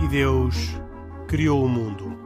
E Deus criou o mundo.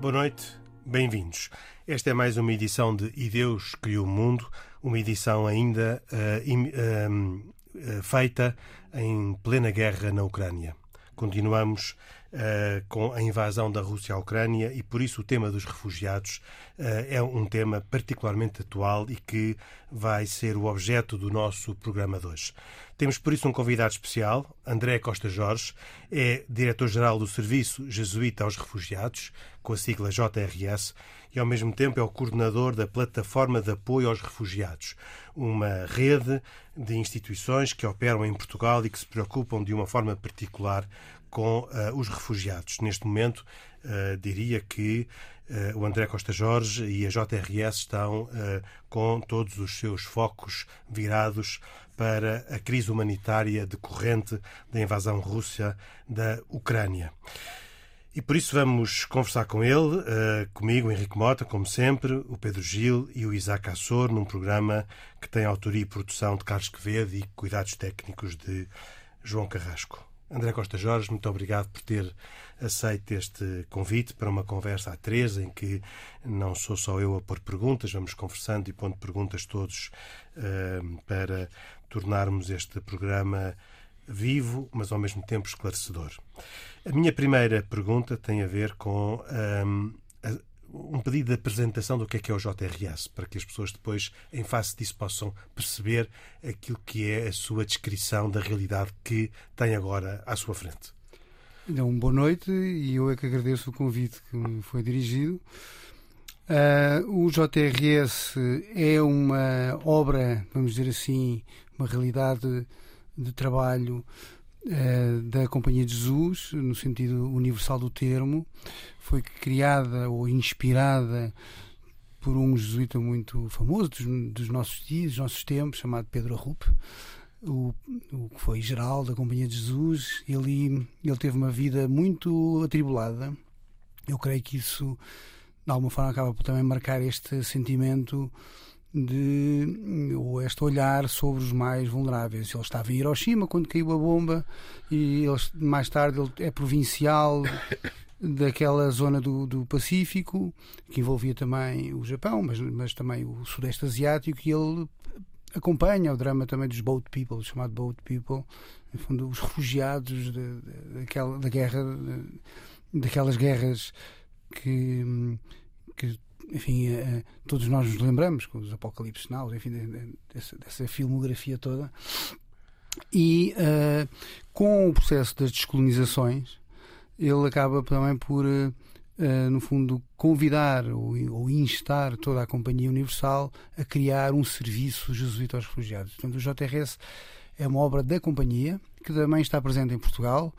Boa noite, bem-vindos. Esta é mais uma edição de E Deus Criou o Mundo, uma edição ainda uh, im, uh, feita em plena guerra na Ucrânia. Continuamos uh, com a invasão da Rússia à Ucrânia e por isso o tema dos refugiados é um tema particularmente atual e que vai ser o objeto do nosso programa de hoje. Temos por isso um convidado especial, André Costa Jorge, é diretor-geral do Serviço Jesuíta aos Refugiados, com a sigla JRS, e ao mesmo tempo é o coordenador da Plataforma de Apoio aos Refugiados, uma rede de instituições que operam em Portugal e que se preocupam de uma forma particular com uh, os refugiados. Neste momento, uh, diria que uh, o André Costa Jorge e a JRS estão com todos os seus focos virados para a crise humanitária decorrente da invasão russa da Ucrânia. E por isso vamos conversar com ele, comigo, Henrique Mota, como sempre, o Pedro Gil e o Isaac Assor, num programa que tem autoria e produção de Carlos Quevedo e cuidados técnicos de João Carrasco. André Costa Jorge, muito obrigado por ter aceito este convite para uma conversa a três, em que não sou só eu a pôr perguntas, vamos conversando e pondo perguntas todos uh, para tornarmos este programa vivo, mas ao mesmo tempo esclarecedor. A minha primeira pergunta tem a ver com um, um pedido de apresentação do que é que é o JRS, para que as pessoas depois, em face disso, possam perceber aquilo que é a sua descrição da realidade que tem agora à sua frente. Então, boa noite e eu é que agradeço o convite que me foi dirigido. Uh, o JRS é uma obra, vamos dizer assim, uma realidade de trabalho da Companhia de Jesus, no sentido universal do termo. Foi criada ou inspirada por um jesuíta muito famoso dos, dos nossos dias, dos nossos tempos, chamado Pedro Arrupe. O, o, que foi geral da Companhia de Jesus, ele, ele teve uma vida muito atribulada. Eu creio que isso de alguma forma acaba por também marcar este sentimento de ou este olhar sobre os mais vulneráveis. Ele estava em Hiroshima quando caiu a bomba e ele, mais tarde ele é provincial daquela zona do, do Pacífico que envolvia também o Japão, mas, mas também o Sudeste Asiático e ele acompanha o drama também dos boat people, chamado boat people, no fundo os refugiados de, de, daquela da guerra, de, daquelas guerras que, que enfim, uh, todos nós nos lembramos, com os Apocalipse Now, enfim, de, de, dessa, dessa, filmografia toda. E uh, com o processo das descolonizações, ele acaba também por, no fundo, convidar ou, ou, instar toda a Companhia Universal a criar um serviço jesuíta aos refugiados. Portanto, o JRS é uma obra da Companhia, que também está presente em Portugal.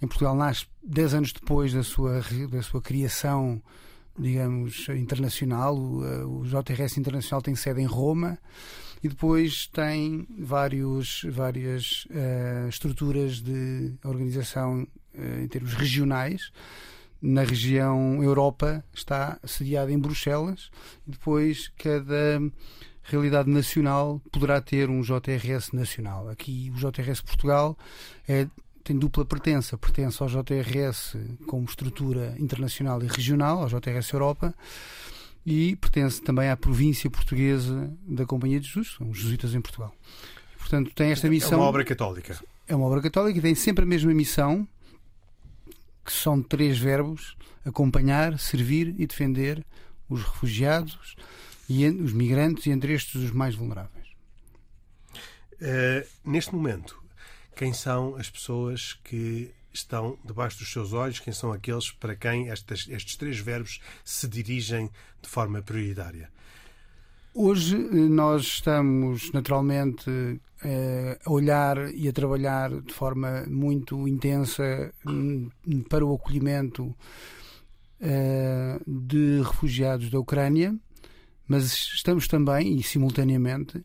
Em Portugal nasce 10 anos depois da sua, da sua criação, digamos, internacional. O, o JRS Internacional tem sede em Roma e depois tem vários, várias uh, estruturas de organização uh, em termos regionais. Na região Europa está sediada em Bruxelas e depois cada realidade nacional poderá ter um JRS nacional. Aqui o JRS Portugal é, tem dupla pertença. Pertence ao JRS como estrutura internacional e regional, ao JRS Europa, e pertence também à província portuguesa da Companhia de Jesus, são os jesuítas em Portugal. Portanto, tem esta missão. É uma obra católica. É uma obra católica e tem sempre a mesma missão, que são três verbos: acompanhar, servir e defender os refugiados, e os migrantes e entre estes os mais vulneráveis. Uh, neste momento, quem são as pessoas que estão debaixo dos seus olhos, quem são aqueles para quem estes, três verbos se dirigem de forma prioritária? Hoje eh, nós estamos naturalmente eh, a olhar e a trabalhar de forma muito intensa hum, para o acolhimento de de refugiados da Ucrânia, mas estamos também, e simultaneamente,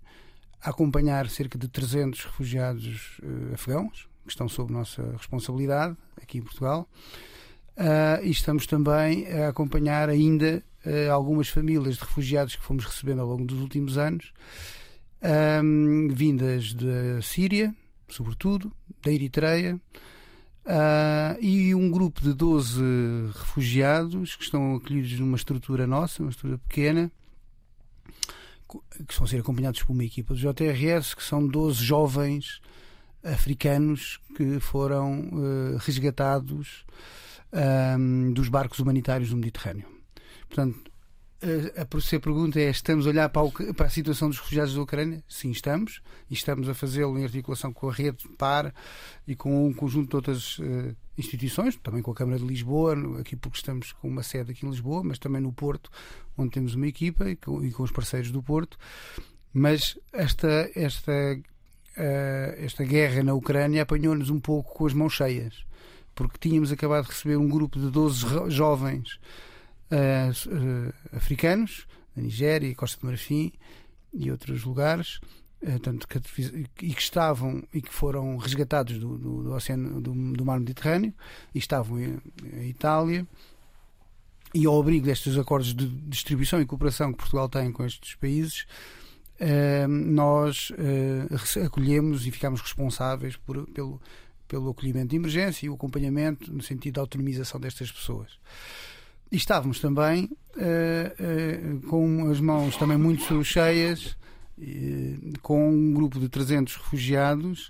acompanhar cerca de 300 refugiados uh, afegãos, que estão sob nossa responsabilidade aqui em Portugal. Uh, e estamos também a acompanhar ainda uh, algumas famílias de refugiados que fomos recebendo ao longo dos últimos anos, um, vindas da Síria, sobretudo, da Eritreia, uh, e um grupo de 12 refugiados que estão acolhidos numa estrutura nossa, uma estrutura pequena, que estão a ser acompanhados por uma equipa do JRS, que são 12 jovens africanos que foram uh, resgatados um, dos barcos humanitários do Mediterrâneo. Portanto, a, a, pergunta é: estamos a olhar para, o, para, a situação dos refugiados da Ucrânia? Sim, estamos. E estamos a fazê-lo em articulação com a rede PAR e com um conjunto de outras uh, instituições, também com a Câmara de Lisboa, aqui porque estamos com uma sede aqui em Lisboa, mas também no Porto, onde temos uma equipa e com, e com os parceiros do Porto. Mas esta, esta, uh, esta guerra na Ucrânia apanhou-nos um pouco com as mãos cheias, porque tínhamos acabado de receber um grupo de 12 jovens uh, africanos, da Nigéria, Costa de Marfim e outros lugares, uh, tanto que, e que estavam e que foram resgatados do, do, do oceano do, do, mar Mediterrâneo e estavam em, em Itália e ao abrigo destes acordos de distribuição e cooperação que Portugal tem com estes países, uh, nós acolhemos e ficamos responsáveis por, pelo, pelo acolhimento de emergência e o acompanhamento no sentido da autonomização destas pessoas. E estávamos também uh, uh, com as mãos também muito cheias, uh, com um grupo de 300 refugiados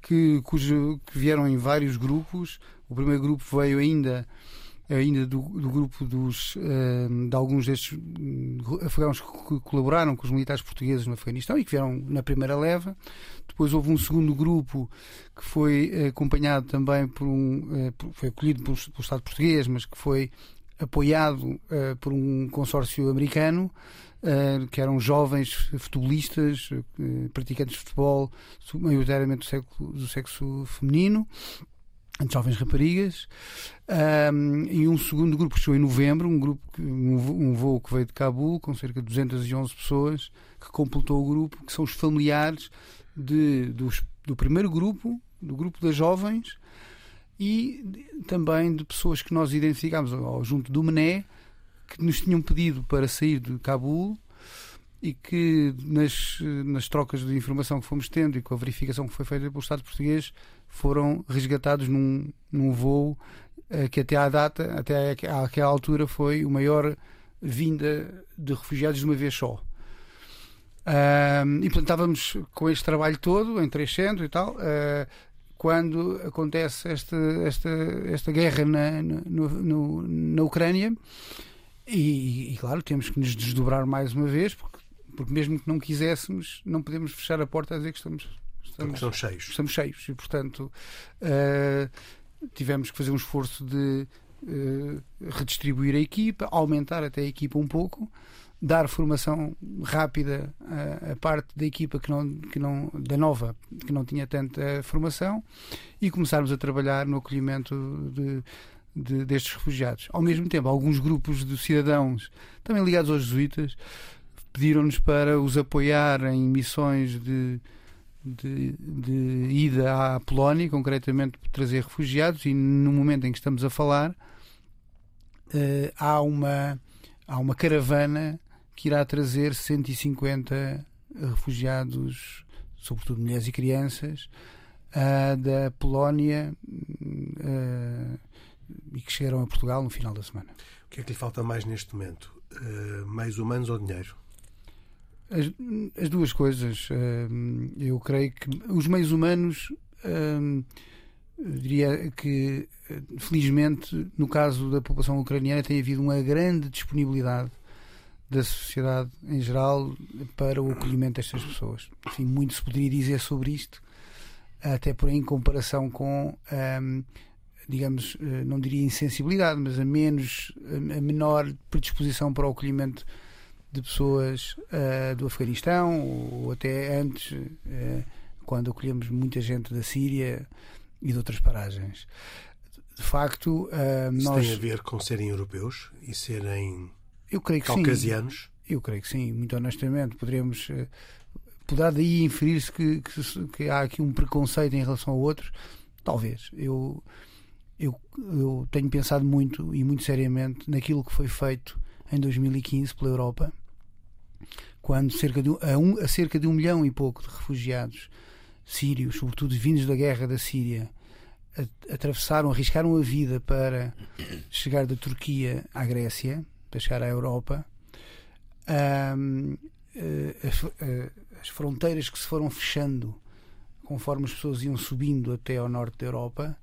que, cujo, que vieram em vários grupos. O primeiro grupo veio ainda ainda do, do grupo dos, de alguns destes afegãos que colaboraram com os militares portugueses no Afeganistão e que vieram na primeira leva. Depois houve um segundo grupo que foi acompanhado também por um. foi acolhido pelo, pelo Estado português, mas que foi apoiado uh, por um consórcio americano, uh, que eram jovens futebolistas, uh, praticantes de futebol, maioritariamente do sexo, do sexo feminino, jovens raparigas, um, e um segundo grupo que chegou em novembro, um, grupo, um voo que veio de Cabul, com cerca de 211 pessoas, que completou o grupo, que são os familiares de, dos, do primeiro grupo, do grupo das jovens, e também de pessoas que nós identificámos ao, junto do Mené que nos tinham pedido para sair de Cabul e que nas, nas trocas de informação que fomos tendo e com a verificação que foi feita pelo Estado português foram resgatados num, num voo eh, que até à data, até àquela altura foi o maior vinda de refugiados de uma vez só. e portanto estávamos com este trabalho todo em 300 e tal, uh, quando acontece esta, esta, esta guerra na, no, no, na Ucrânia. E, e, claro, temos que nos desdobrar mais uma vez, porque, porque mesmo que não quiséssemos, não podemos fechar a porta a dizer que estamos, estamos, estamos cheios. Estamos cheios. E, portanto, uh, tivemos que fazer um esforço de uh, redistribuir a equipa, aumentar até a equipa um pouco dar formação rápida à, parte da equipa que não, que não, da nova, que não tinha tanta formação, e começarmos a trabalhar no acolhimento de, de, destes refugiados. Ao mesmo tempo, alguns grupos de cidadãos, também ligados aos jesuítas, pediram-nos para os apoiar em missões de, de, de, ida à Polónia, concretamente para trazer refugiados, e no momento em que estamos a falar, uh, há, uma, há uma caravana que irá trazer 150 refugiados, sobretudo mulheres e crianças, uh, da Polónia uh, e que chegarão a Portugal no final da semana. O que é que lhe falta mais neste momento? Uh, mais humanos ou dinheiro? As, as duas coisas. eu creio que os meios humanos. diria que, felizmente, no caso da população ucraniana, tem havido uma grande disponibilidade da sociedade em geral para o acolhimento destas pessoas. Enfim, muito se poderia dizer sobre isto, até por em comparação com, um, digamos, eh, não diria insensibilidade, mas a menos, a menor predisposição para o acolhimento de pessoas uh, do Afeganistão ou até antes, uh, quando acolhemos muita gente da Síria e de outras paragens. De facto, uh, Isso nós. tem a ver com serem europeus e serem Eu creio que Caucasianos? sim. Eu creio que sim, muito honestamente. Poderemos. Uh, poderá daí inferir-se que, que, que, há aqui um preconceito em relação a outros. Talvez. Eu, eu, eu tenho pensado muito e muito seriamente naquilo que foi feito em 2015 pela Europa, quando cerca de, a, um, a cerca de um milhão e pouco de refugiados sírios, sobretudo vindos da guerra da Síria, atravessaram, arriscaram a vida para chegar da Turquia à Grécia, para chegar à Europa. Um, eh, as, eh, as, fronteiras que se foram fechando conforme as pessoas iam subindo até ao norte da Europa.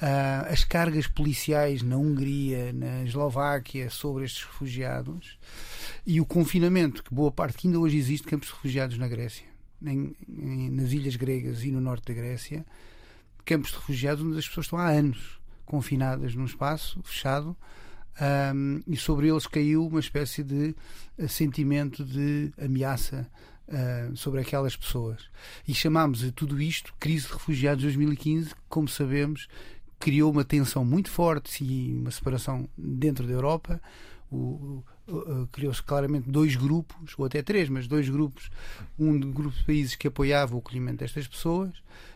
Uh, as cargas policiais na Hungria, na Eslováquia sobre estes refugiados e o confinamento, que boa parte que ainda hoje existe campos de refugiados na Grécia, em, em, nas ilhas gregas e no norte da Grécia, campos de refugiados onde as pessoas estão há anos confinadas num espaço fechado um, e sobre eles caiu uma espécie de uh, sentimento de ameaça uh, sobre aquelas pessoas. E chamámos a tudo isto crise de refugiados 2015, que, como sabemos, criou uma tensão muito forte e uma separação dentro da Europa. O, criou-se claramente dois grupos, ou até três, mas dois grupos. Um grupo de países que apoiava o acolhimento destas pessoas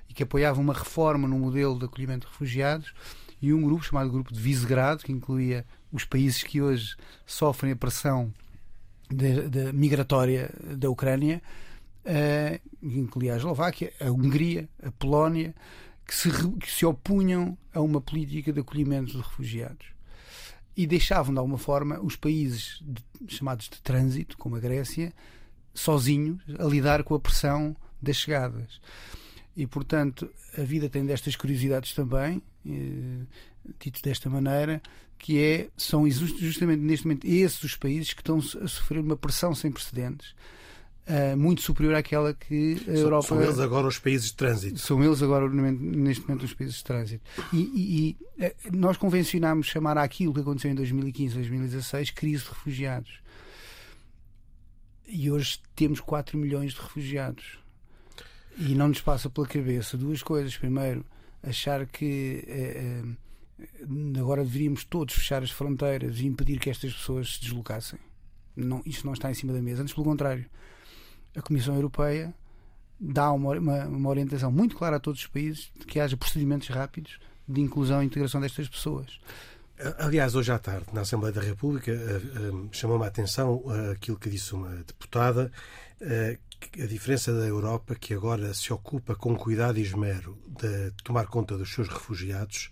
e que apoiava uma reforma no modelo de acolhimento de refugiados, e um grupo chamado Grupo de Visegrado, que incluía os países que hoje sofrem a pressão de, de migratória da Ucrânia, uh, incluía a Eslováquia, a Hungria, a Polónia, que se, que se opunham a uma política de acolhimento de refugiados e deixavam de alguma forma os países de, chamados de trânsito, como a Grécia, sozinhos a lidar com a pressão das chegadas. E portanto a vida tem destas curiosidades também, eh, dito desta maneira, que é, são justamente neste momento esses os países que estão a sofrer uma pressão sem precedentes. Uh, muito superior àquela que a Europa. São eles agora os países de trânsito. São eles agora, neste momento, os países de trânsito. E, e, e eh, nós convencionámos chamar aquilo que aconteceu em 2015, 2016, crise de refugiados. E hoje temos 4 milhões de refugiados. E não nos passa pela cabeça duas coisas. Primeiro, achar que. Eh, agora deveríamos todos fechar as fronteiras e impedir que estas pessoas se deslocassem. Não, isto não está em cima da mesa. Antes, pelo contrário, a Comissão Europeia dá uma, uma, uma orientação muito clara a todos os países de que haja procedimentos rápidos de inclusão e integração destas pessoas. Aliás, hoje à tarde, na Assembleia da República, eh, eh, chamou-me a atenção eh, aquilo que disse uma deputada, a diferença da Europa, que agora se ocupa com cuidado e esmero de tomar conta dos seus refugiados,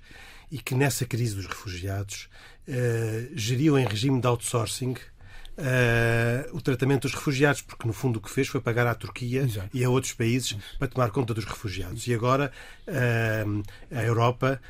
e que nessa crise dos refugiados uh, geriu em regime de outsourcing uh, o tratamento dos refugiados, porque no fundo o que fez foi pagar à Turquia Exato. e a outros países Isso. para tomar conta dos refugiados. E agora uh, a Europa,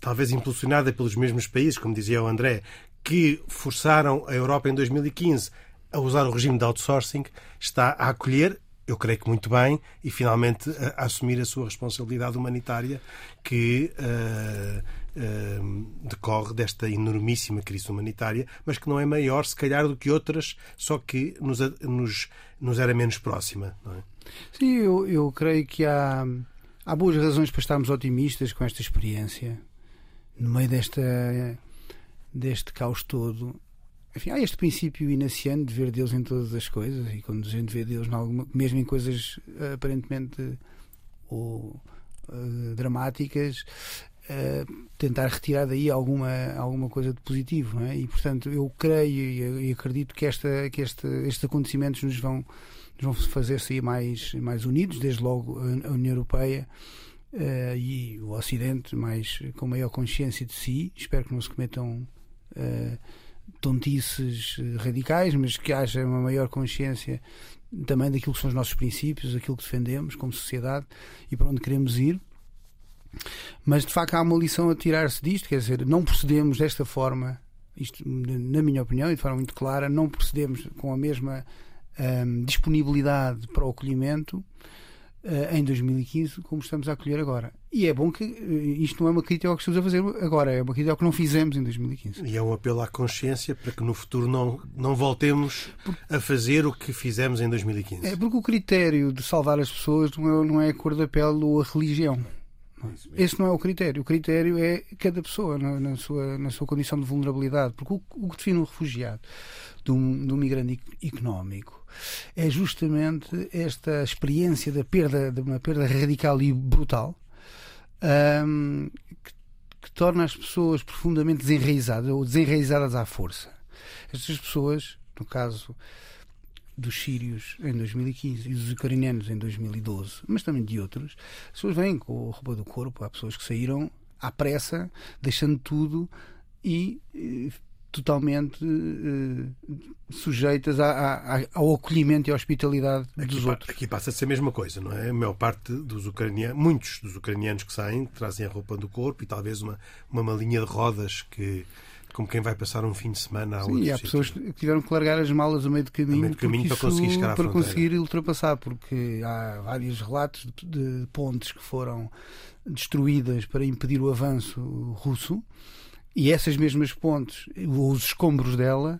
talvez impulsionada pelos mesmos países, como dizia o André, que forçaram a Europa em 2015 a usar o regime de outsourcing, está a acolher eu creio que muito bem, e finalmente a, a assumir a sua responsabilidade humanitária que uh, uh, decorre desta enormíssima crise humanitária, mas que não é maior, se calhar, do que outras, só que nos, nos, nos era menos próxima. É? Sim, eu, eu creio que há, há boas razões para estarmos otimistas com esta experiência, no meio desta, deste caos todo enfim, há este princípio inaciano de ver Deus em todas as coisas e quando a gente vê Deus, alguma, mesmo em coisas uh, aparentemente ou, uh, dramáticas, uh, tentar retirar daí alguma, alguma coisa de positivo. É? E portanto, eu creio e, acredito que, esta, que este, estes acontecimentos nos vão, nos vão fazer sair mais, mais unidos, desde logo a, União Europeia. Uh, e o Ocidente mais com maior consciência de si. Espero que não se cometam tontices eh, radicais, mas que haja uma maior consciência também daquilo que são os nossos princípios, aquilo que defendemos como sociedade e para onde queremos ir. Mas de facto há uma lição a tirar-se disto, quer dizer, não procedemos desta forma, isto na minha opinião e de forma muito clara, não procedemos com a mesma hum, disponibilidade para o acolhimento uh, em 2015 como estamos a acolher agora. E é bom que uh, isto não é uma crítica ao que estamos a fazer agora, é uma crítica ao que não fizemos em 2015. E é um apelo à consciência para que no futuro não, não voltemos a fazer o que fizemos em 2015. É porque o critério de salvar as pessoas não é, não é a cor da pele ou a religião. É? Esse não é o critério. O critério é cada pessoa na, na sua, na sua condição de vulnerabilidade. Porque o, o que define um refugiado de um, de um migrante económico é justamente esta experiência da perda, de uma perda radical e brutal um, que, que torna as pessoas profundamente desenraizadas ou desenraizadas à força. Estas pessoas, no caso dos sírios em 2015 e dos ucranianos em 2012, mas também de outros, as pessoas vêm com a roupa do corpo. Há pessoas que saíram à pressa, deixando tudo e eh, totalmente uh, sujeitas a, ao acolhimento e à hospitalidade aqui, dos outros. Aqui passa a ser a mesma coisa, não é? A maior parte dos ucranianos, muitos dos ucranianos que saem, trazem a roupa do corpo e talvez uma, uma malinha de rodas que como quem vai passar um fim de semana a Sim, e há pessoas que tiveram que largar as malas a meio de caminho, meio de caminho para conseguir à para conseguir ultrapassar, porque há vários relatos de pontes que foram destruídas para impedir o avanço russo e essas mesmas pontes, os escombros dela,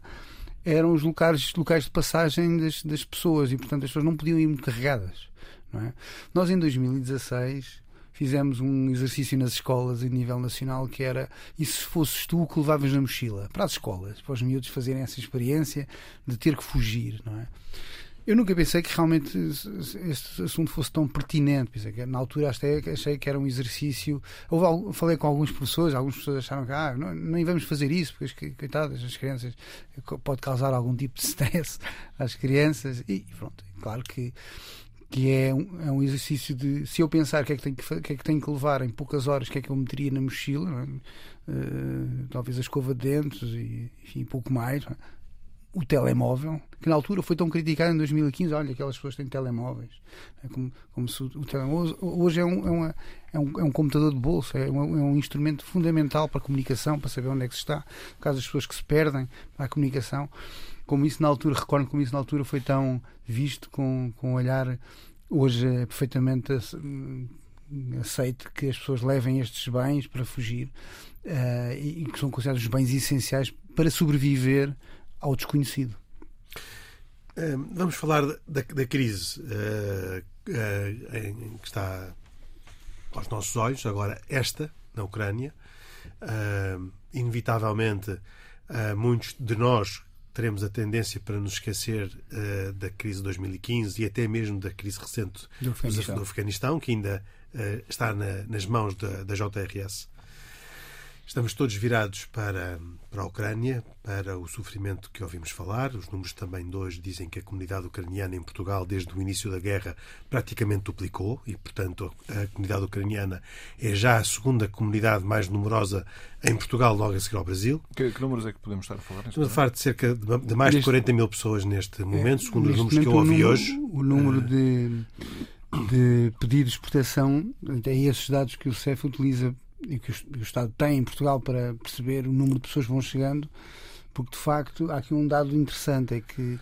eram os locais, locais de passagem das, das pessoas e, portanto, as pessoas não podiam ir muito carregadas. É? Nós, em 2016, fizemos um exercício nas escolas a nível nacional que era e se fosses tu que levavas na mochila para as escolas, para os miúdos fazerem essa experiência de ter que fugir, não é? Eu nunca pensei que realmente este assunto fosse tão pertinente. Pensei que, na altura até achei que era um exercício. Houve, falei com alguns professores, algumas pessoas acharam que ah, não, nem vamos fazer isso, porque coitadas, as crianças pode causar algum tipo de stress às crianças. E pronto, claro que que é um, é um exercício de se eu pensar o que é que tenho que, que, é que, tenho que levar em poucas horas, o que é que eu meteria na mochila, é? uh, talvez a escova de dentes e enfim, pouco mais. É? O telemóvel, que na altura foi tão criticado em 2015, olha, aquelas pessoas têm telemóveis. É como, como se o telemóvel hoje é um, é, uma, é, um, é um computador de bolso, é um, é um instrumento fundamental para a comunicação, para saber onde é que se está, no caso das pessoas que se perdem para a comunicação como isso na altura, recordo como isso na altura foi tão visto com, com um olhar hoje é perfeitamente aceito que as pessoas levem estes bens para fugir uh, e, que são considerados os bens essenciais para sobreviver ao desconhecido. Uh, vamos falar da, da crise uh, em, que está aos nossos olhos, agora esta, na Ucrânia. inevitavelmente, muitos de nós teremos a tendência para nos esquecer uh, da crise de 2015 e até mesmo da crise recente do Afeganistão, do Afeganistão que ainda uh, está na, nas mãos da, da JRS. Estamos todos virados para, para a Ucrânia, para o sofrimento que ouvimos falar. Os números também de hoje dizem que a comunidade ucraniana em Portugal, desde o início da guerra, praticamente duplicou e, portanto, a comunidade ucraniana é já a segunda comunidade mais numerosa em Portugal, logo a seguir ao Brasil. Que, que números é que podemos estar a falar? Estamos a falar de cerca de, de mais de 40 mil pessoas neste momento, é, segundo os números que eu ouvi o número, hoje. O número de, de pedidos de proteção, é esses dados que o CEF utiliza e que o Estado tem em Portugal para perceber o número de pessoas que vão chegando, porque de facto há aqui um dado interessante: é que,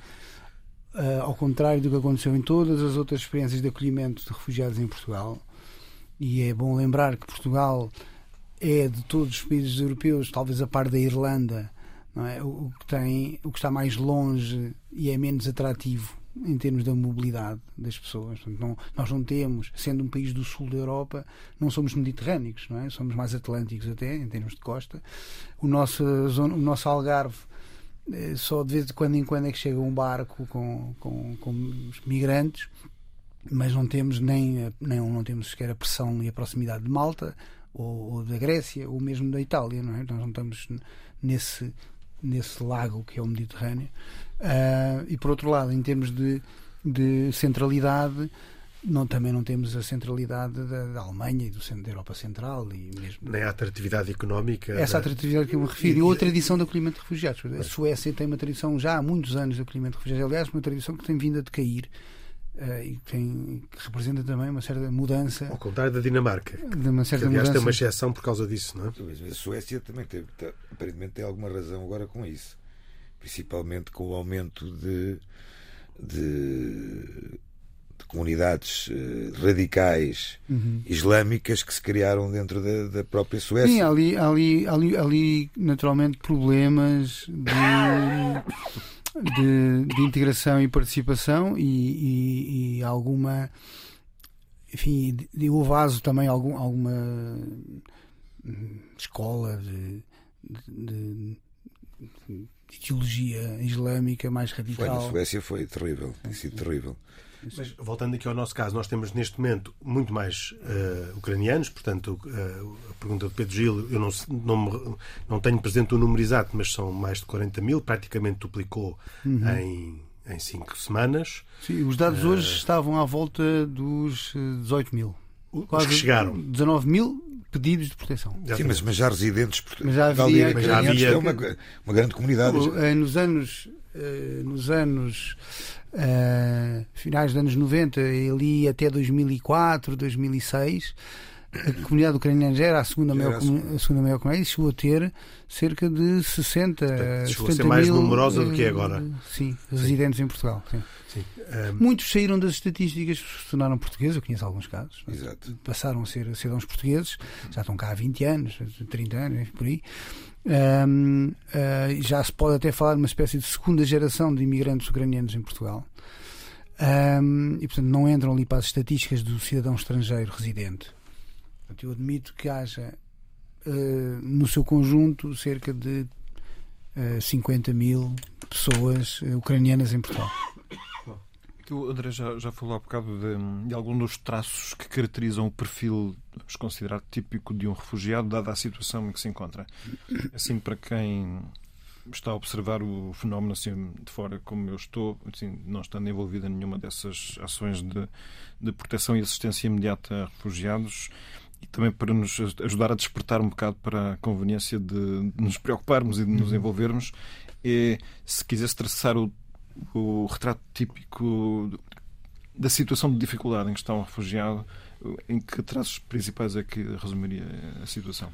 uh, ao contrário do que aconteceu em todas as outras experiências de acolhimento de refugiados em Portugal, e é bom lembrar que Portugal é de todos os países europeus, talvez a par da Irlanda, é? o, que tem, o que está mais longe e é menos atrativo em termos da mobilidade das pessoas. Não, nós não temos, sendo um país do sul da Europa, não somos mediterrâneos, não é? Somos mais atlânticos até, em termos de costa. O nosso, o nosso Algarve eh, só de vez de quando em quando é que chega um barco com, com, com migrantes, mas não temos nem, nem não temos sequer a pressão e a proximidade de Malta ou, ou da Grécia ou mesmo da Itália, não é? Nós não estamos nesse nesse lago que é o Mediterrâneo. Uh, e por outro lado, em termos de, de centralidade, não, também não temos a centralidade da, da, Alemanha e do centro da Europa Central e mesmo nem a atratividade económica essa da... atratividade que eu me refiro. E, e outra tradição de acolhimento de refugiados. A Suécia tem uma tradição já há muitos anos de acolhimento de refugiados. Aliás uma tradição que tem vindo a decair uh, e que, tem, que representa também uma certa mudança. Ao contrário da Dinamarca de uma certa que, aliás mudança. tem uma exceção por causa disso não é? a Suécia também teve, aparentemente tem alguma razão agora com isso principalmente com o aumento de, de, de comunidades uh, radicais uhum. islâmicas que se criaram dentro da, da própria Suécia. Sim, ali, ali, ali, ali naturalmente problemas de, de, de integração e participação e, e, e alguma enfim, deu o vaso também algum, alguma hum, escola de, de, de, ideologia islâmica mais radical. Foi, na Suécia foi terrível, tem sido terrível. Mas voltando aqui ao nosso caso, nós temos neste momento muito mais uh, ucranianos, portanto, uh, a pergunta do Pedro Gil, eu não, não, não, tenho presente o número exato, mas são mais de 40 mil, praticamente duplicou uhum. em, em cinco semanas. Sim, os dados uh, hoje estavam à volta dos 18 mil. Quase que chegaram. 19 mil pedidos de proteção. Sim, mas, mas já residentes. Mas já havia, mas já havia é uma, uma grande comunidade. Nos anos, nos anos uh, finais dos anos 90, ali até 2004, 2006, a comunidade ucraniana já era a segunda, maior, a segunda maior comunidade e chegou a ter cerca de 60, Portanto, chegou 70 a ser mais mil, numerosa do que é agora. Uh, sim, residentes sim. em Portugal. Sim. Sim. Um... Muitos saíram das estatísticas, se tornaram portugueses, eu conheço alguns casos. Exato. Passaram a ser cidadãos portugueses, já estão cá há 20 anos, 30 anos, por aí. Um, uh, ah, já se pode até falar de uma espécie de segunda geração de imigrantes ucranianos em Portugal. Um, e portanto não entram ali para as estatísticas do cidadão estrangeiro residente. Portanto, eu admito que haja uh, no seu conjunto cerca de uh, 50 mil pessoas uh, ucranianas em Portugal. O André já, já falou há bocado de, de alguns dos traços que caracterizam o perfil, vamos considerar, típico de um refugiado, dada a situação em que se encontra. Assim, para quem está a observar o fenómeno assim de fora, como eu estou, assim, não estando envolvido em nenhuma dessas ações de, de proteção e assistência imediata a refugiados, e também para nos ajudar a despertar um bocado para a conveniência de, nos preocuparmos e de nos uhum. envolvermos, é, se quisesse traçar o o retrato típico da situação de dificuldade em que está um refugiado, em que traços principais é que resumiria a situação?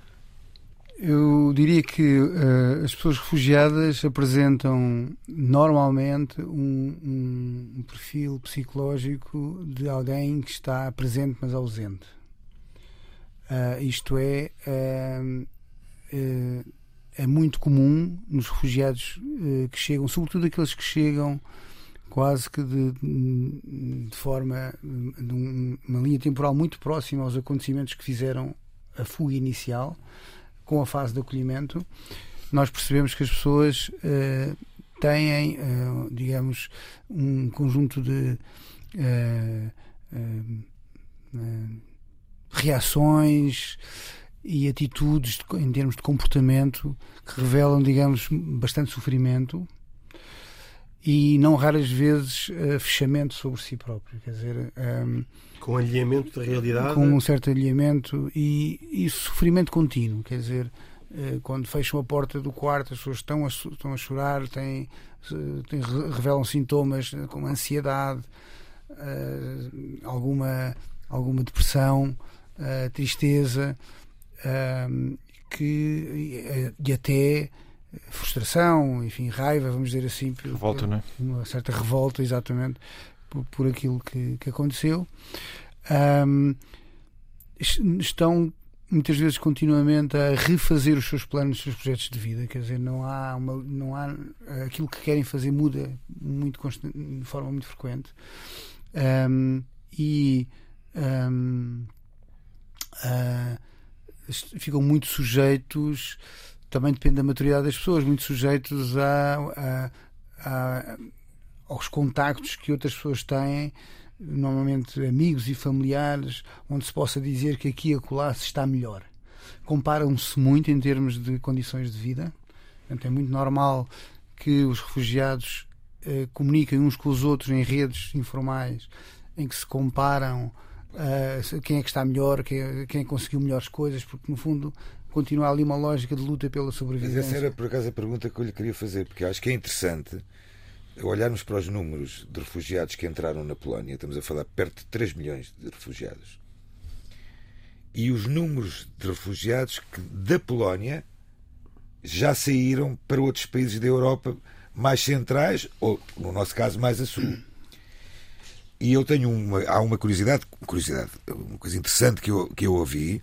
Eu diria que uh, as pessoas refugiadas apresentam normalmente um, um, perfil psicológico de alguém que está presente mas ausente. Uh, isto é, uh, é muito comum nos refugiados eh, que chegam, sobretudo aqueles que chegam quase que de, de forma de uma linha temporal muito próxima aos acontecimentos que fizeram a fuga inicial com a fase de acolhimento. Nós percebemos que as pessoas uh, têm uh, digamos um conjunto de uh, reações e atitudes de, em termos de comportamento que revelam, digamos, bastante sofrimento e não raras vezes uh, fechamento sobre si próprio, quer dizer, um, ehm, com alinhamento da realidade, com um certo alinhamento e, e sofrimento contínuo, quer dizer, uh, quando fecham a porta do quarto, as pessoas estão a, estão a chorar, têm, têm, revelam sintomas como ansiedade, alguma alguma depressão, tristeza que, e até frustração, enfim, raiva, vamos dizer assim. Revolta, não é? Uma certa revolta, exatamente, por, por aquilo que, que aconteceu. Um, estão muitas vezes continuamente a refazer os seus planos, os seus projetos de vida, quer dizer, não há uma, não há aquilo que querem fazer muda muito de forma muito frequente. Um, e um, uh, ficam muito sujeitos, também depende da maturidade das pessoas, muito sujeitos a, a, a aos contactos que outras pessoas têm, normalmente amigos e familiares, onde se possa dizer que aqui e acolá se está melhor. Comparam-se muito em termos de condições de vida. Portanto, é muito normal que os refugiados eh, comuniquem uns com os outros em redes informais em que se comparam uh, quem é que está melhor, quem, quem conseguiu melhores coisas, porque no fundo continua ali uma lógica de luta pela sobrevivência. Mas essa era por acaso a pergunta que eu lhe queria fazer, porque acho que é interessante olharmos para os números de refugiados que entraram na Polónia, estamos a falar perto de 3 milhões de refugiados, e os números de refugiados que da Polónia já saíram para outros países da Europa mais centrais, ou no nosso caso mais a sul. E eu tenho uma, há uma curiosidade, curiosidade, uma coisa interessante que eu, que eu ouvi,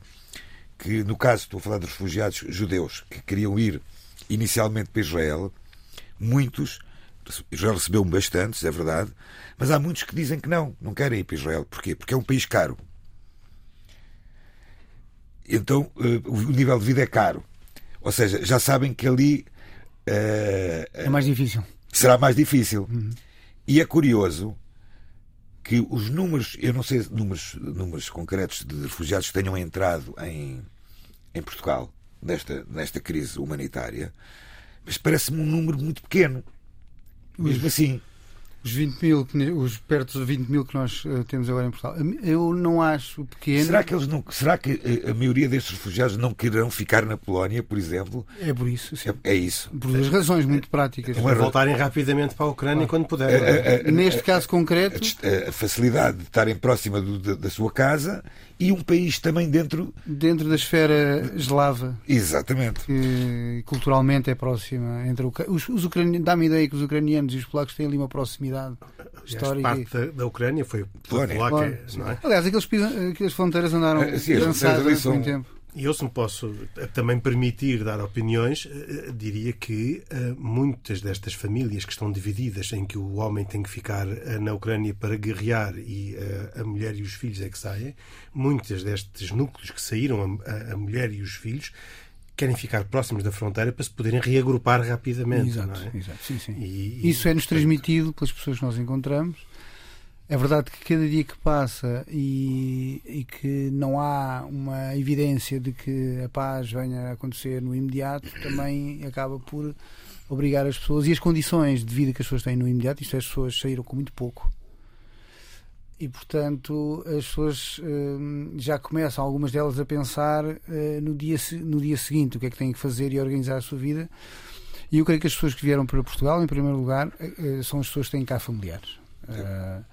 que no caso estou a falar dos refugiados judeus que queriam ir inicialmente para Israel, muitos, Israel recebeu bastantes, é verdade, mas há muitos que dizem que não, não querem ir para Israel. Porquê? Porque é um país caro. então uh, o nível de vida é caro. Ou seja, já sabem que ali uh, é mais difícil. Será mais difícil. Uhum. E é curioso que os números, eu não sei números, números concretos de refugiados que tenham entrado em, em Portugal nesta, nesta crise humanitária, mas parece-me um número muito pequeno. Mesmo assim os 20 mil, os perto de 20 mil que nós uh, temos agora em Portugal. Eu não acho pequeno. Será que, eles não, será que eh, a maioria destes refugiados não quererão ficar na Polónia, por exemplo? É por isso, sim. É, é isso. Por duas razões muito práticas. Voltarem rapidamente para a Ucrânia ah. quando puderem. Neste caso concreto. A, facilidade de estarem próxima do, da, da sua casa e um país também dentro. Dentro da esfera eslava. Exatamente. Que culturalmente é próxima. entre o, os, os ucranianos Dá-me ideia que os ucranianos e os polacos têm ali uma proximidade histórica. parte da, da, Ucrânia foi polaca, é? Aliás, aqueles, aquelas fronteiras andaram é, sim, lançadas há muito tempo. E eu, se me posso também permitir dar opiniões, eh, diria que muitas destas famílias que estão divididas, em que o homem tem que ficar na Ucrânia para guerrear e a mulher e os filhos é que saem, muitos destes núcleos que saíram, a, a, mulher e os filhos, querem ficar próximos da fronteira para se poderem reagrupar rapidamente. Exato, é? exato. Sim, sim. E, Isso é-nos transmitido pelas pessoas que nós encontramos é verdade que cada dia que passa e, e, que não há uma evidência de que a paz venha a acontecer no imediato, também acaba por obrigar as pessoas e as condições de vida que as pessoas têm no imediato, isto é, as pessoas saíram com muito pouco. E portanto as pessoas hum, já começam, algumas delas, a pensar uh, no, dia, no dia seguinte o que é que têm que fazer e organizar a sua vida. E eu creio que as pessoas que vieram para Portugal, em primeiro lugar, uh, são as pessoas que têm cá familiares. Uh,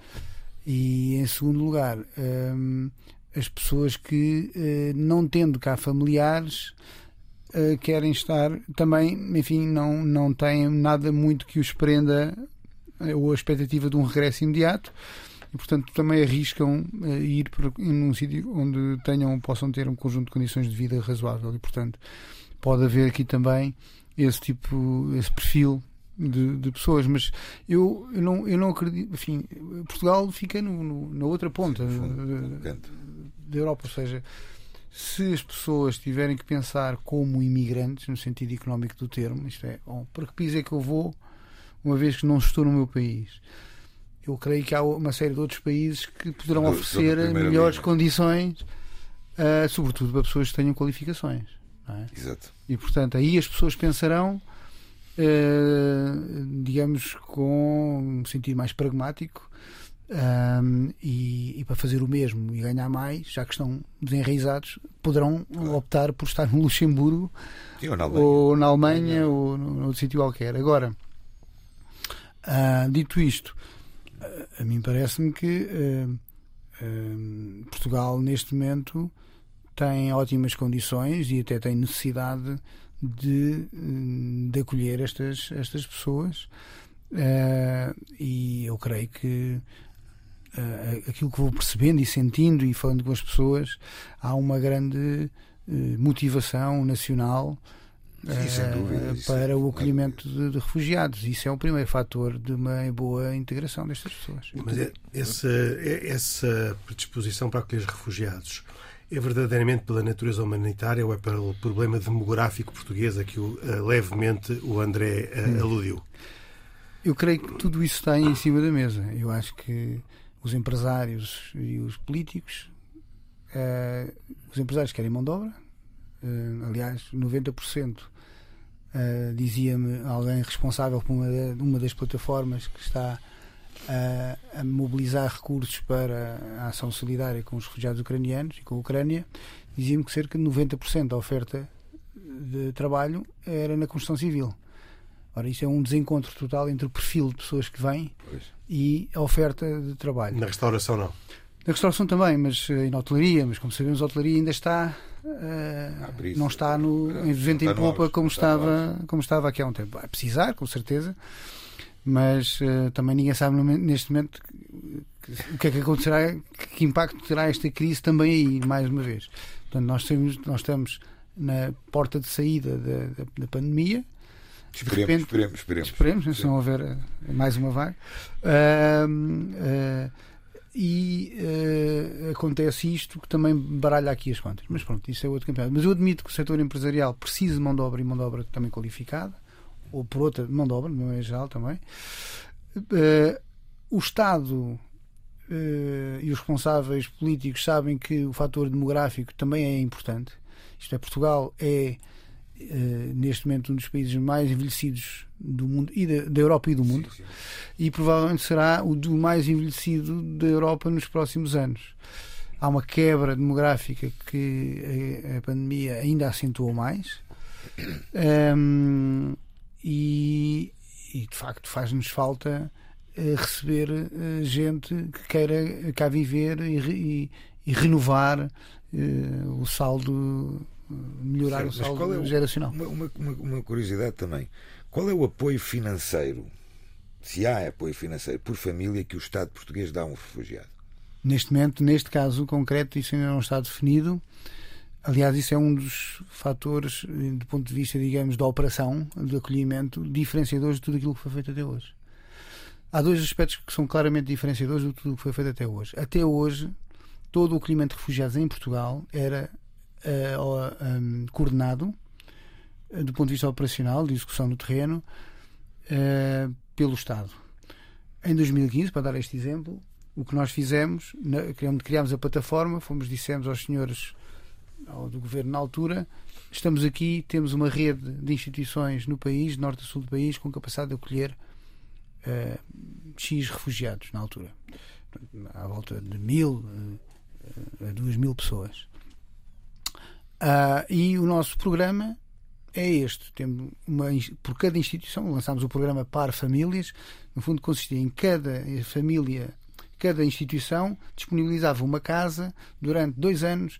e em segundo lugar, um, as pessoas que uh, não tendo cá familiares uh, querem estar também, enfim, não, não têm nada muito que os prenda ou a expectativa de um regresso imediato e portanto também arriscam ir para, num sítio onde tenham possam ter um conjunto de condições de vida razoável. E portanto pode haver aqui também esse tipo esse perfil de, de, pessoas, mas eu, eu, não, eu não acredito. Enfim, Portugal fica no, no, na outra ponta da Europa, ou seja, se as pessoas tiverem que pensar como imigrantes, no sentido económico do termo, isto é, bom, para que país é que eu vou, uma vez que não estou no meu país? Eu creio que há uma série de outros países que poderão oferecer melhores linha. condições, uh, sobretudo para pessoas que tenham qualificações. É? Exato. E portanto, aí as pessoas pensarão digamos, com um sentido mais pragmático. Um, ehm, e, e, para fazer o mesmo e ganhar mais, já que estão desenraizados, poderão claro. optar por estar no Luxemburgo ou na Alemanha, ou, na Alemanha, ou no sítio qualquer. Agora, uh, dito isto, uh, a mim parece-me que uh, Portugal, neste momento, tem ótimas condições e até tem necessidade de, de acolher estas, estas pessoas. Uh, e eu creio que uh, aquilo que vou percebendo e sentindo e falando com as pessoas, há uma grande uh, motivação nacional Sim, para o acolhimento de, de, refugiados. Isso é o primeiro fator de uma boa integração destas pessoas. Mas é, essa, é, essa predisposição para acolher refugiados é verdadeiramente pela natureza humanitária ou é pelo problema demográfico português a que o, uh, levemente o André uh, aludiu? Eu creio que tudo isso está em cima da mesa. Eu acho que os empresários e os políticos, uh, os empresários querem mão de obra, aliás, 90%. Uh, dizia-me alguém responsável por uma, uma das plataformas que está a, a, mobilizar recursos para a ação solidária com os refugiados ucranianos e com a Ucrânia, dizia-me que cerca de 90% da oferta de trabalho era na construção civil. Ora, isso é um desencontro total entre o perfil de pessoas que vêm pois. e a oferta de trabalho. Na restauração, não? Na restauração também, mas eh, na hotelaria, mas como sabemos, a hotelaria ainda está. Uh, não está no, em vento em popa como estava, como estava aqui há um tempo. Vai precisar, com certeza, mas uh, também ninguém sabe neste momento o que é que acontecerá, que impacto terá esta crise também aí, mais uma vez. Portanto, nós, temos, nós estamos na porta de saída da, da, da pandemia. Esperemos, repente, esperemos, esperemos, esperemos, se não houver eh, mais uma vaga. Uh, uh, e uh, acontece isto que também baralha aqui as contas. Mas pronto, isso é outro campeonato. Mas eu admito que o setor empresarial precisa de mão de obra e mão de obra também qualificada, ou por outra, mão de obra, não é geral também. Uh, o Estado uh, e os responsáveis políticos sabem que o fator demográfico também é importante. Isto é, Portugal é Uh, neste momento um dos países mais envelhecidos do mundo e da, da Europa e do mundo sim, sim. e provavelmente será o do mais envelhecido da Europa nos próximos anos. Há uma quebra demográfica que a, a pandemia ainda acentuou mais um, e, e, de facto faz-nos falta uh, receber uh, gente que queira cá viver e, e, e renovar o saldo melhorar certo, o saldo é geracional. Uma, uma, uma, curiosidade também. Qual é o apoio financeiro, se há apoio financeiro por família que o Estado português dá a um refugiado? Neste momento, neste caso concreto, isso ainda não está definido. Aliás, isso é um dos fatores, do ponto de vista, digamos, da operação de acolhimento, diferenciadores de tudo aquilo que foi feito até hoje. Há dois aspectos que são claramente diferenciadores de tudo o que foi feito até hoje. Até hoje, todo o acolhimento de refugiados em Portugal era uh, um, coordenado uh, do ponto de vista operacional, de execução no terreno, uh, pelo Estado. Em 2015, para dar este exemplo, o que nós fizemos, na, criámos a plataforma, fomos, dissemos aos senhores ao, do governo na altura, estamos aqui, temos uma rede de instituições no país, norte a sul do país, com capacidade de acolher X refugiados na altura. À volta de mil a duas mil pessoas. Uh, e o nosso programa é este. Temos uma, por cada instituição, lançámos o programa Par Famílias. No fundo, consistia em cada família, cada instituição disponibilizava uma casa durante dois anos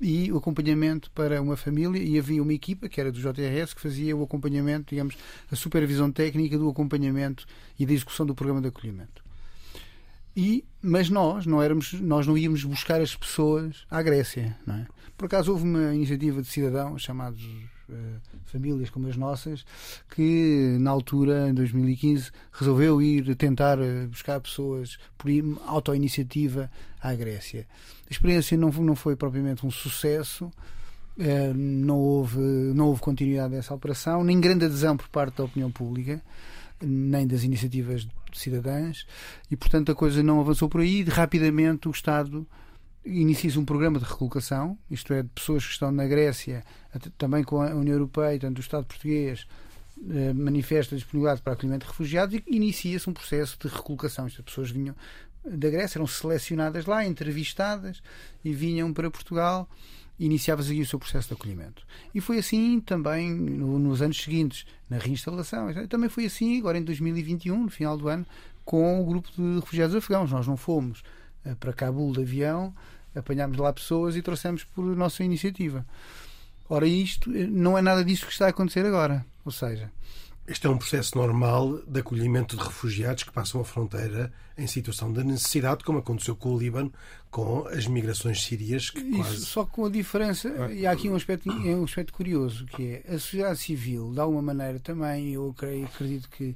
e o acompanhamento para uma família e havia uma equipa que era do JRS que fazia o acompanhamento, digamos, a supervisão técnica do acompanhamento e da execução do programa de acolhimento. E, mas nós não éramos, nós não íamos buscar as pessoas à Grécia, não é? Por acaso houve uma iniciativa de cidadãos chamados famílias como as nossas que na altura em 2015 resolveu ir tentar eh, buscar pessoas por auto-iniciativa à Grécia. A experiência não, não foi propriamente um sucesso. Uh, não houve não houve continuidade dessa operação nem grande adesão por parte da opinião pública nem das iniciativas cidadãs e, portanto, a coisa não avançou por aí. Rapidamente o Estado inicia um programa de recolocação, isto é, de pessoas que estão na Grécia, também com a União Europeia, tanto o Estado português eh, manifesta disponibilidade para acolhimento de refugiados e inicia-se um processo de recolocação. Estas pessoas vinham da Grécia, eram selecionadas lá, entrevistadas e vinham para Portugal iniciava-se aqui o seu processo de acolhimento. E foi assim também no, nos anos seguintes, na reinstalação. Também foi assim agora em 2021, no final do ano, com o grupo de refugiados afegãos. Nós não fomos para Cabul de avião, apanhámos lá pessoas e trouxemos por nossa iniciativa. Ora, isto eh, não é nada disso que está a acontecer agora. Ou seja, este é um processo normal de acolhimento de refugiados que passam a fronteira em situação de necessidade, como aconteceu com o Líbano, com as migrações sírias. Que Isso, quase... Só com a diferença, e há aqui um aspecto, é um aspecto curioso, que é a sociedade civil, de alguma maneira também, eu creio, acredito que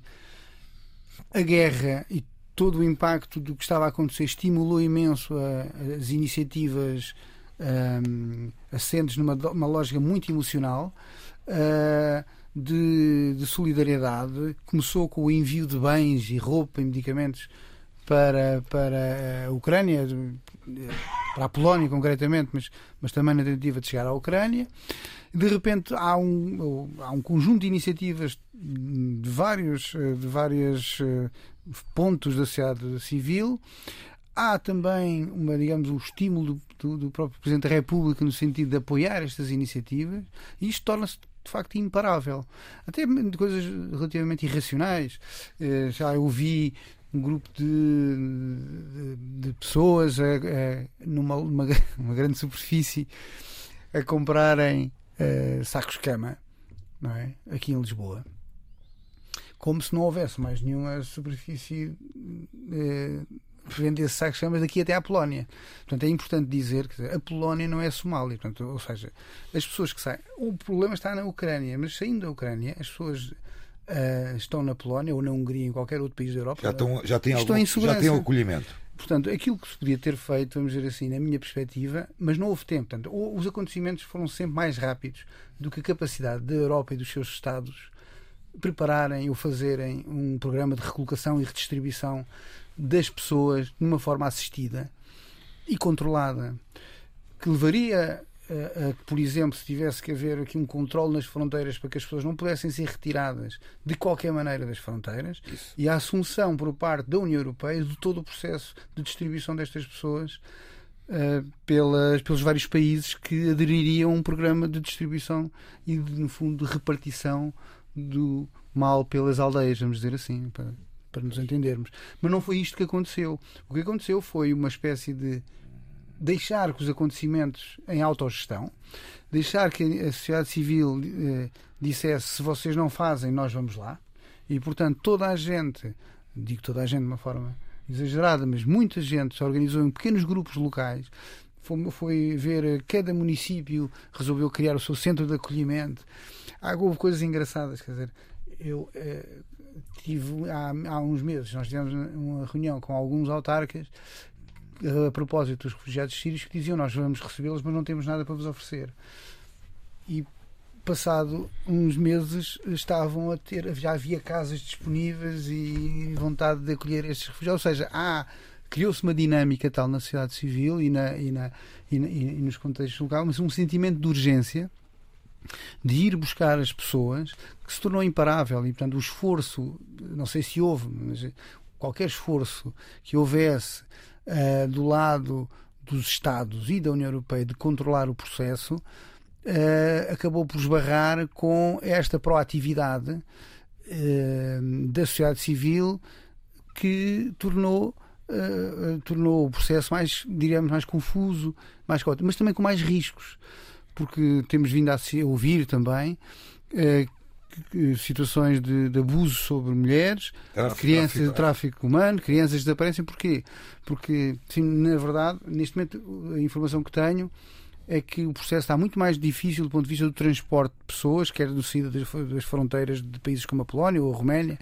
a guerra e todo o impacto do que estava a acontecer estimulou imenso a, as iniciativas um, assentes numa, numa lógica muito emocional. Uh, de, de, solidariedade. Começou com o envio de bens e roupa e medicamentos para, para a Ucrânia, para a Polónia concretamente, mas, mas também na tentativa de chegar à Ucrânia. De repente há um, há um conjunto de iniciativas de vários, de vários eh, pontos da sociedade civil. Há também uma, digamos, um estímulo do, do, próprio Presidente da República no sentido de apoiar estas iniciativas e isto torna-se de facto imparável. Até de coisas relativamente irracionais. Eh, já ouvi um grupo de, de, de pessoas a, a, numa uma, uma, grande superfície a comprarem uh, sacos de cama não é? aqui em Lisboa como se não houvesse mais nenhuma superfície uh, vender sacos chamas daqui até à Polónia. Portanto, é importante dizer que a Polónia não é Somália. Portanto, ou seja, as pessoas que saem. O problema está na Ucrânia, mas saindo da Ucrânia, as pessoas. Uh, estão na Polónia ou na Hungria, em qualquer outro país da Europa, já, estão, já, têm, algum, já têm acolhimento. Portanto, aquilo que se podia ter feito, vamos dizer assim, na minha perspectiva, mas não houve tempo. Portanto, os acontecimentos foram sempre mais rápidos do que a capacidade da Europa e dos seus Estados prepararem ou fazerem um programa de recolocação e redistribuição das pessoas de uma forma assistida e controlada, que levaria por exemplo, se tivesse que haver aqui um controle nas fronteiras para que as pessoas não pudessem ser retiradas de qualquer maneira das fronteiras Isso. e a assunção por parte da União Europeia de todo o processo de distribuição destas pessoas uh, pelas, pelos vários países que adeririam a um programa de distribuição e, de, no fundo, de repartição do mal pelas aldeias, vamos dizer assim, para, para nos entendermos. Mas não foi isto que aconteceu. O que aconteceu foi uma espécie de deixar que os acontecimentos em autogestão, deixar que a sociedade civil eh, dissesse se vocês não fazem, nós vamos lá. E, portanto, toda a gente, digo toda a gente de uma forma exagerada, mas muita gente se organizou em pequenos grupos locais, foi, ver cada município resolveu criar o seu centro de acolhimento. Há, houve coisas engraçadas, quer dizer, eu eh, tive há, há uns meses, nós tivemos uma reunião com alguns autarcas a propósito dos refugiados sírios que diziam nós vamos recebê-los, mas não temos nada para vos oferecer. E passado uns meses estavam a ter, já havia casas disponíveis e vontade de acolher estes refugiados. Ou seja, há, criou-se uma dinâmica tal na sociedade civil e, na, e, na, e, na, e nos contextos locais, mas um sentimento de urgência de ir buscar as pessoas que se tornou imparável e portanto o esforço não sei se houve mas qualquer esforço que houvesse uh, do lado dos Estados e da União Europeia de controlar o processo, uh, acabou por esbarrar com esta proatividade uh, da sociedade civil que tornou, tornou o processo mais, diríamos, mais confuso, mais caótico, mas também com mais riscos, porque temos vindo a ouvir também situações de, de, abuso sobre mulheres, tráfico, crianças tráfico, de tráfico humano, crianças desaparecem. Porquê? Porque, sim, na verdade, neste momento, a informação que tenho é que o processo está muito mais difícil do ponto de vista do transporte de pessoas, quer do saída das fronteiras de países como a Polónia ou a Roménia.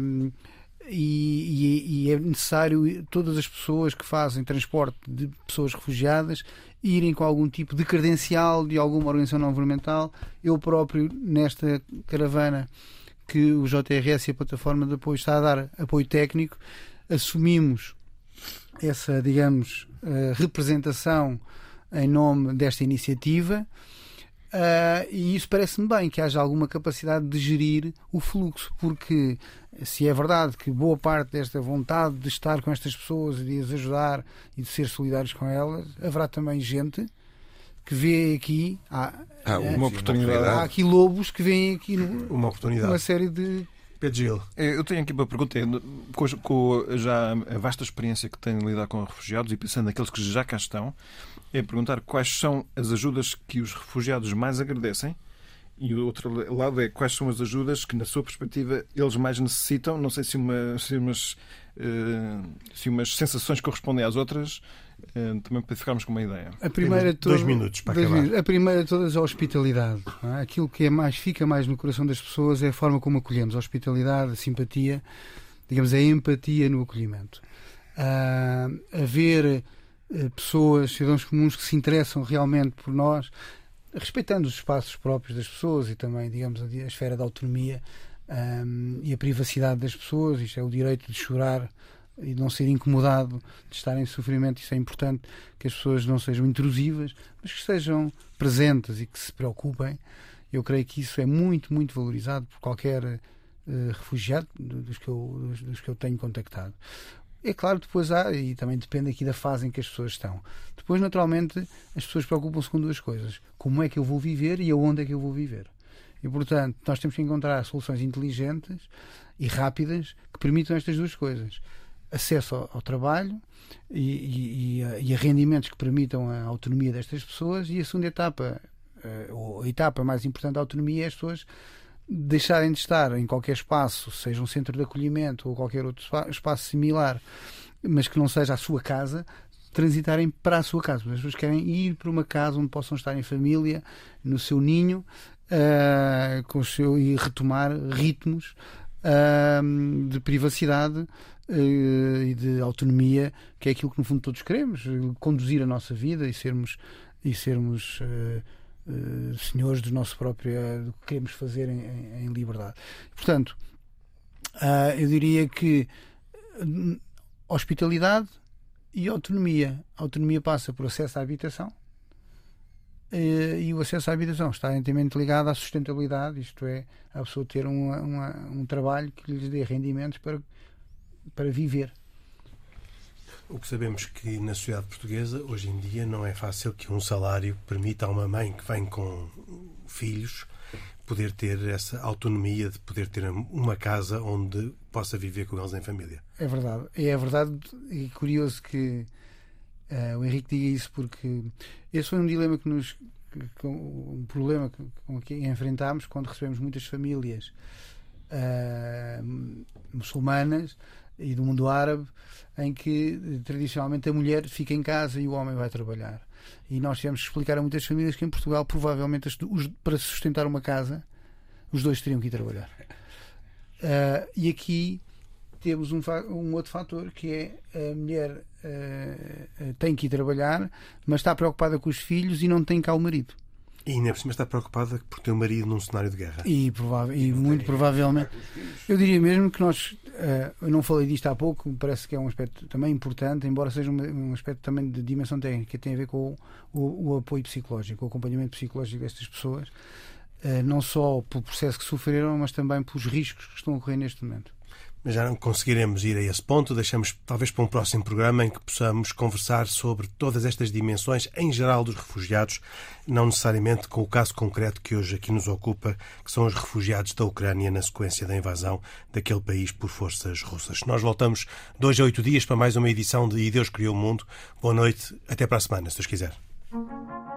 Um, e, e, e, é necessário todas as pessoas que fazem transporte de pessoas refugiadas irem com algum tipo de credencial de alguma organização não governamental. Eu próprio, nesta caravana que o JRS e a plataforma de apoio está a dar apoio técnico, assumimos essa, digamos, eh, representação em nome desta iniciativa. Uh, e isso parece-me bem que haja alguma capacidade de gerir o fluxo, porque se é verdade que boa parte desta vontade de estar com estas pessoas e de as ajudar e de ser solidários com elas, haverá também gente que vê aqui há, ah, uma é, oportunidade. Há aqui lobos que veem aqui uma oportunidade. Uma série de Pedro Gil. É, eu tenho aqui uma pergunta. Com, com já a vasta experiência que tenho de lidar com refugiados e pensando naqueles que já cá estão, é perguntar quais são as ajudas que os refugiados mais agradecem e o outro lado é quais são as ajudas que, na sua perspectiva, eles mais necessitam. Não sei se, uma, se, umas, uh, se umas sensações correspondem às outras, uh, também para ficarmos com uma ideia. A primeira dois minutos para acabar. Minutos. A primeira de todas é a hospitalidade. É? Aquilo que é mais, fica mais no coração das pessoas é a forma como acolhemos. A hospitalidade, a simpatia, digamos, a empatia no acolhimento. Uh, haver pessoas, cidadãos comuns que se interessam realmente por nós, respeitando os espaços próprios das pessoas e também, digamos, a, esfera da autonomia um, e a privacidade das pessoas, isto é o direito de chorar e de não ser incomodado, de estar em sofrimento, isso é importante que as pessoas não sejam intrusivas, mas que estejam presentes e que se preocupem. Eu creio que isso é muito, muito valorizado por qualquer uh, refugiado dos que, eu, dos, dos que eu tenho contactado. É claro, depois há, e também depende aqui da fase em que as pessoas estão. Depois, naturalmente, as pessoas preocupam-se com duas coisas: como é que eu vou viver e aonde é que eu vou viver. E, portanto, nós temos que encontrar soluções inteligentes e rápidas que permitam estas duas coisas: acesso ao, ao trabalho e, e, e, a, e, a, rendimentos que permitam a autonomia destas pessoas. E a segunda etapa, eh, ou a etapa mais importante da autonomia, é as pessoas deixarem de estar em qualquer espaço, seja um centro de acolhimento ou qualquer outro espaço similar, mas que não seja a sua casa, transitarem para a sua casa. As pessoas querem ir para uma casa onde possam estar em família, no seu ninho, uh, com o seu, e retomar ritmos uh, de privacidade uh, e de autonomia, que é aquilo que no fundo todos queremos, conduzir a nossa vida e sermos e sermos uh, uh, senhores do nosso próprio do que queremos fazer em, em liberdade. Portanto, eu diria que hospitalidade e autonomia. A autonomia passa por acesso à habitação eh, e o acesso à habitação está intimamente ligado à sustentabilidade, isto é, a pessoa ter uma, uma, um trabalho que lhes dê rendimentos para, para viver. O que sabemos que na sociedade portuguesa, hoje em dia, não é fácil que um salário permita a uma mãe que vem com filhos poder ter essa autonomia de poder ter uma casa onde possa viver com eles em família. É verdade. É verdade e curioso que uh, o Henrique diga isso porque esse foi um dilema que nos um problema com que enfrentámos quando recebemos muitas famílias uh, muçulmanas e do mundo árabe em que tradicionalmente a mulher fica em casa e o homem vai trabalhar. E nós tivemos que explicar a muitas famílias que em Portugal, provavelmente, para sustentar uma casa, os dois teriam que ir trabalhar. Uh, e aqui temos um, um, outro fator que é a mulher uh, tem que ir trabalhar, mas está preocupada com os filhos e não tem cá o marido. E ainda por cima está preocupada por ter o marido num cenário de guerra. E, e, e muito provavelmente. Eu diria mesmo que nós. Uh, eu não falei disto há pouco, parece que é um aspecto também importante, embora seja um, um aspecto também de dimensão técnica, que tem a ver com o, o, o apoio psicológico, o acompanhamento psicológico destas pessoas, uh, não só pelo processo que sofreram, mas também pelos riscos que estão a ocorrer neste momento mas já não conseguiremos ir a esse ponto. Deixamos talvez para um próximo programa em que possamos conversar sobre todas estas dimensões em geral dos refugiados, não necessariamente com o caso concreto que hoje aqui nos ocupa, que são os refugiados da Ucrânia na sequência da invasão daquele país por forças russas. Nós voltamos dois a oito dias para mais uma edição de E Deus Criou o Mundo. Boa noite, até para a semana, se Deus quiser.